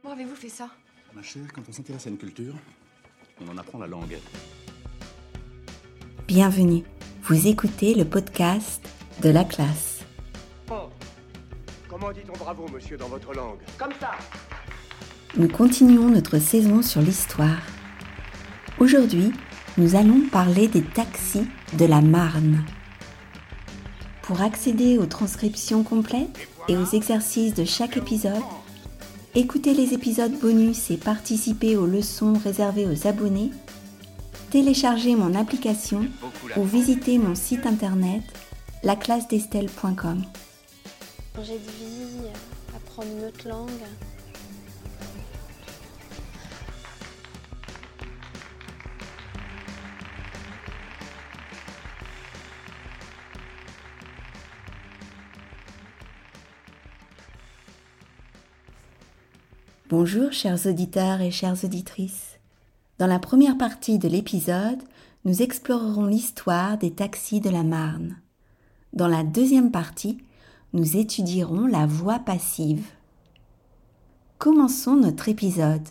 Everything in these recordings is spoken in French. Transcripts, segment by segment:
Comment avez-vous fait ça? Ma chère, quand on s'intéresse à une culture, on en apprend la langue. Bienvenue. Vous écoutez le podcast de la classe. Oh. Comment dit-on bravo, monsieur, dans votre langue? Comme ça Nous continuons notre saison sur l'histoire. Aujourd'hui, nous allons parler des taxis de la Marne. Pour accéder aux transcriptions complètes et aux exercices de chaque épisode, écoutez les épisodes bonus et participez aux leçons réservées aux abonnés, téléchargez mon application ou visitez mon site internet laclassedestelle.com. J'ai de vie, apprendre une autre langue. Bonjour chers auditeurs et chères auditrices. Dans la première partie de l'épisode, nous explorerons l'histoire des taxis de la Marne. Dans la deuxième partie, nous étudierons la voix passive. Commençons notre épisode.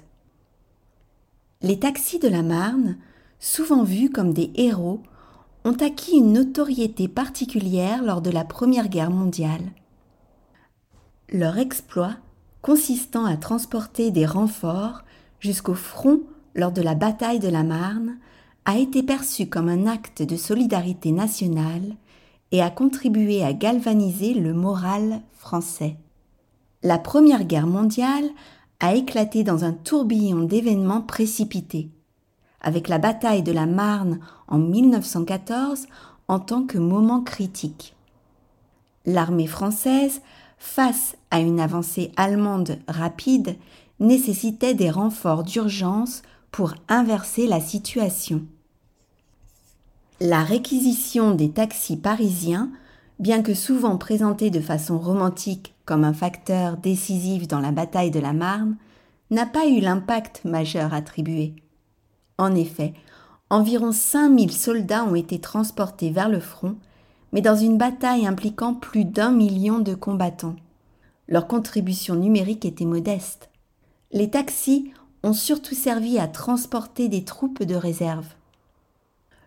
Les taxis de la Marne, souvent vus comme des héros, ont acquis une notoriété particulière lors de la Première Guerre mondiale. Leur exploit, consistant à transporter des renforts jusqu'au front lors de la bataille de la Marne, a été perçu comme un acte de solidarité nationale et a contribué à galvaniser le moral français. La Première Guerre mondiale a éclaté dans un tourbillon d'événements précipités, avec la bataille de la Marne en 1914 en tant que moment critique. L'armée française, face à une avancée allemande rapide, nécessitait des renforts d'urgence pour inverser la situation. La réquisition des taxis parisiens, bien que souvent présentée de façon romantique comme un facteur décisif dans la bataille de la Marne, n'a pas eu l'impact majeur attribué. En effet, environ 5000 soldats ont été transportés vers le front, mais dans une bataille impliquant plus d'un million de combattants. Leur contribution numérique était modeste. Les taxis ont surtout servi à transporter des troupes de réserve.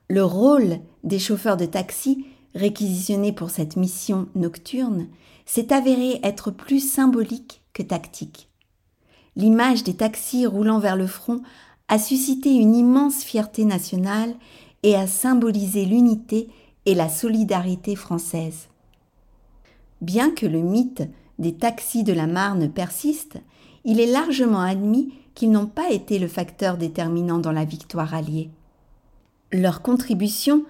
Le rôle des chauffeurs de taxi, réquisitionnés pour cette mission nocturne, s'est avéré être plus symbolique que tactique. L'image des taxis roulant vers le front a suscité une immense fierté nationale et a symbolisé l'unité et la solidarité française. Bien que le mythe des taxis de la Marne persiste, il est largement admis qu'ils n'ont pas été le facteur déterminant dans la victoire alliée. Leur contribution,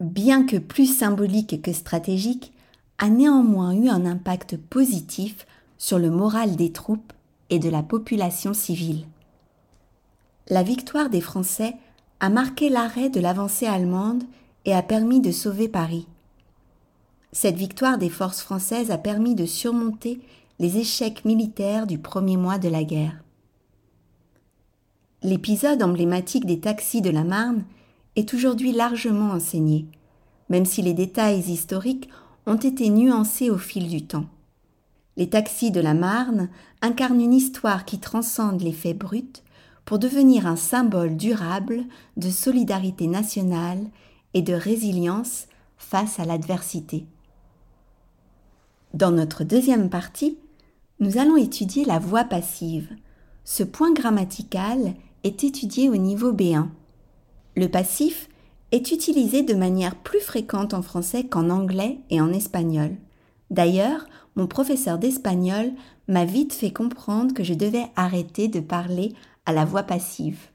bien que plus symbolique que stratégique, a néanmoins eu un impact positif sur le moral des troupes et de la population civile. La victoire des Français a marqué l'arrêt de l'avancée allemande et a permis de sauver Paris. Cette victoire des forces françaises a permis de surmonter les échecs militaires du premier mois de la guerre. L'épisode emblématique des taxis de la Marne est aujourd'hui largement enseigné, même si les détails historiques ont été nuancés au fil du temps. Les taxis de la Marne incarnent une histoire qui transcende les faits bruts pour devenir un symbole durable de solidarité nationale et de résilience face à l'adversité. Dans notre deuxième partie, nous allons étudier la voix passive. Ce point grammatical est étudié au niveau B1. Le passif est utilisé de manière plus fréquente en français qu'en anglais et en espagnol. D'ailleurs, mon professeur d'espagnol m'a vite fait comprendre que je devais arrêter de parler à la voix passive.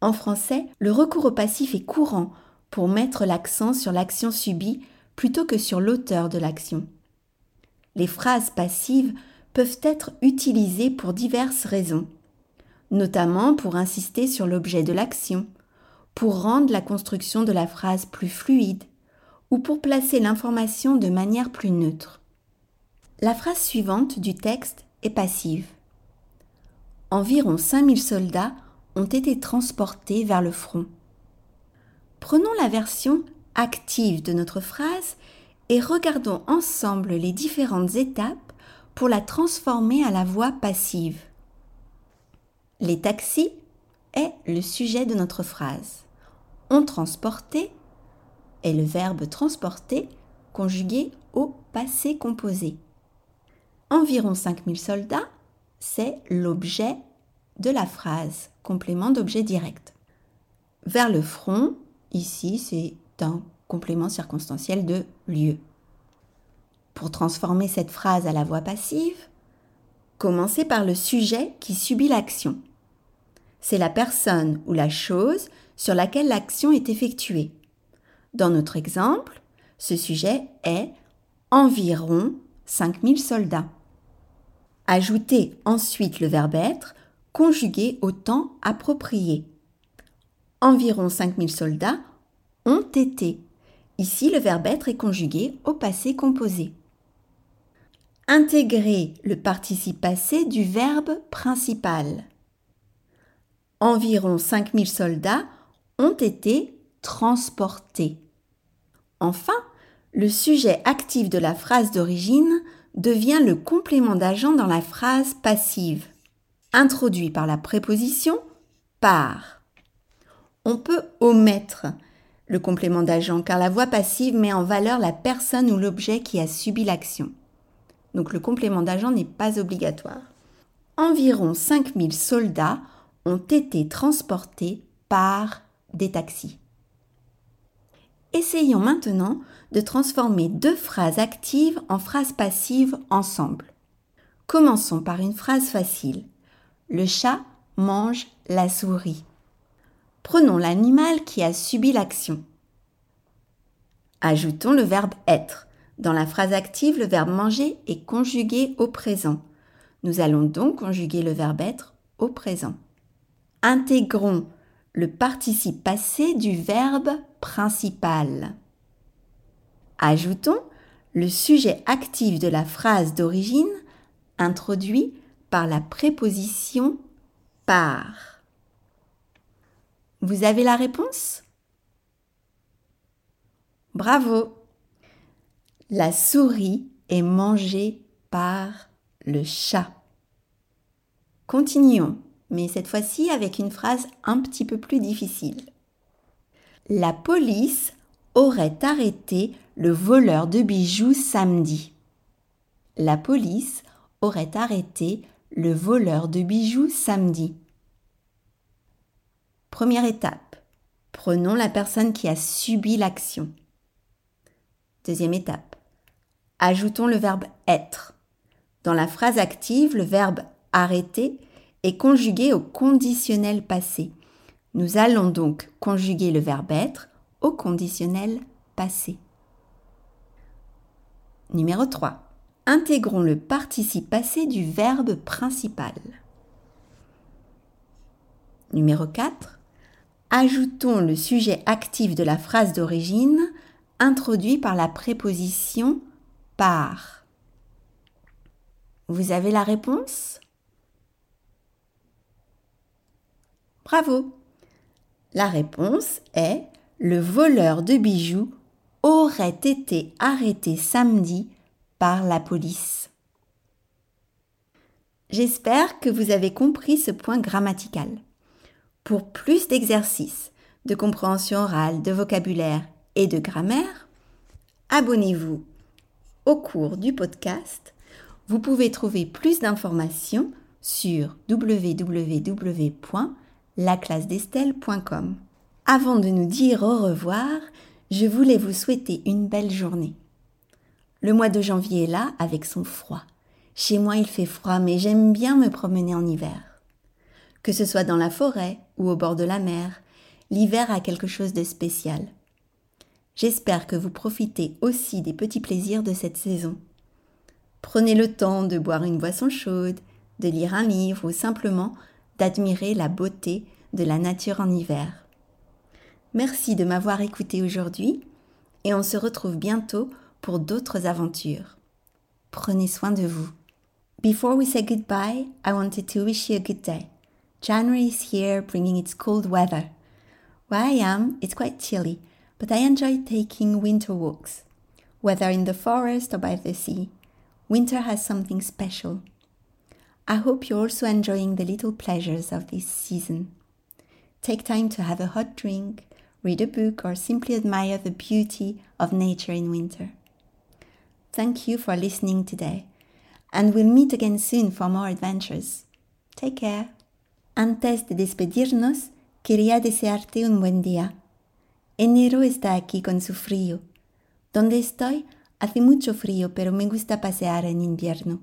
En français, le recours au passif est courant pour mettre l'accent sur l'action subie plutôt que sur l'auteur de l'action. Les phrases passives peuvent être utilisées pour diverses raisons, notamment pour insister sur l'objet de l'action, pour rendre la construction de la phrase plus fluide ou pour placer l'information de manière plus neutre. La phrase suivante du texte est passive. Environ 5000 soldats ont été transportés vers le front. Prenons la version active de notre phrase et regardons ensemble les différentes étapes pour la transformer à la voix passive. Les taxis est le sujet de notre phrase. On transportait est le verbe transporter conjugué au passé composé. Environ 5000 soldats, c'est l'objet de la phrase, complément d'objet direct. Vers le front, ici, c'est un complément circonstanciel de lieu. Pour transformer cette phrase à la voix passive, commencez par le sujet qui subit l'action. C'est la personne ou la chose sur laquelle l'action est effectuée. Dans notre exemple, ce sujet est environ 5000 soldats. Ajoutez ensuite le verbe être conjugué au temps approprié. Environ 5000 soldats ont été. Ici, le verbe être est conjugué au passé composé. Intégrez le participe passé du verbe principal. Environ 5000 soldats ont été transportés. Enfin, le sujet actif de la phrase d'origine devient le complément d'agent dans la phrase passive, introduit par la préposition par. Omettre le complément d'agent car la voix passive met en valeur la personne ou l'objet qui a subi l'action. Donc le complément d'agent n'est pas obligatoire. Environ 5000 soldats ont été transportés par des taxis. Essayons maintenant de transformer deux phrases actives en phrases passives ensemble. Commençons par une phrase facile. Le chat mange la souris. Prenons l'animal qui a subi l'action. Ajoutons le verbe être. Dans la phrase active, le verbe manger est conjugué au présent. Nous allons donc conjuguer le verbe être au présent. Intégrons le participe passé du verbe principal. Ajoutons le sujet actif de la phrase d'origine introduit par la préposition par. Vous avez la réponse? Bravo La souris est mangée par le chat. Continuons mais cette fois-ci avec une phrase un petit peu plus difficile. La police aurait arrêté le voleur de bijoux samedi. La police aurait arrêté le voleur de bijoux samedi. Première étape. Prenons la personne qui a subi l'action. Deuxième étape. Ajoutons le verbe être. Dans la phrase active, le verbe arrêter est conjugué au conditionnel passé. Nous allons donc conjuguer le verbe être au conditionnel passé. Numéro 3. Intégrons le participe passé du verbe principal. Numéro 4. Ajoutons le sujet actif de la phrase d'origine introduit par la préposition par. Vous avez la réponse? Bravo La réponse est le voleur de bijoux aurait été arrêté samedi par la police. J'espère que vous avez compris ce point grammatical. Pour plus d'exercices, de compréhension orale, de vocabulaire et de grammaire, abonnez-vous au cours du podcast. Vous pouvez trouver plus d'informations sur www laclassedestelle.com. Avant de nous dire au revoir, je voulais vous souhaiter une belle journée. Le mois de janvier est là avec son froid. Chez moi il fait froid mais j'aime bien me promener en hiver. Que ce soit dans la forêt au bord de la mer, l'hiver a quelque chose de spécial. J'espère que vous profitez aussi des petits plaisirs de cette saison. Prenez le temps de boire une boisson chaude, de lire un livre ou simplement d'admirer la beauté de la nature en hiver. Merci de m'avoir écouté aujourd'hui et on se retrouve bientôt pour d'autres aventures. Prenez soin de vous. Before we say goodbye, I wanted to wish you a good day. January is here bringing its cold weather. Where I am, it's quite chilly, but I enjoy taking winter walks. Whether in the forest or by the sea, winter has something special. I hope you're also enjoying the little pleasures of this season. Take time to have a hot drink, read a book, or simply admire the beauty of nature in winter. Thank you for listening today, and we'll meet again soon for more adventures. Take care. Antes de despedirnos, quería desearte un buen día. Enero está aquí con su frío. Donde estoy hace mucho frío, pero me gusta pasear en invierno.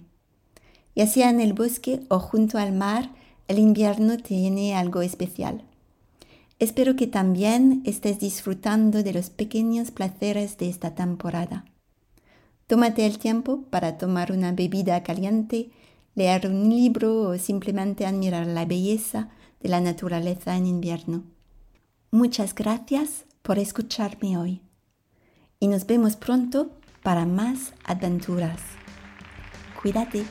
Ya sea en el bosque o junto al mar, el invierno tiene algo especial. Espero que también estés disfrutando de los pequeños placeres de esta temporada. Tómate el tiempo para tomar una bebida caliente, leer un libro o simplemente admirar la belleza de la naturaleza en invierno. Muchas gracias por escucharme hoy y nos vemos pronto para más aventuras. Cuídate.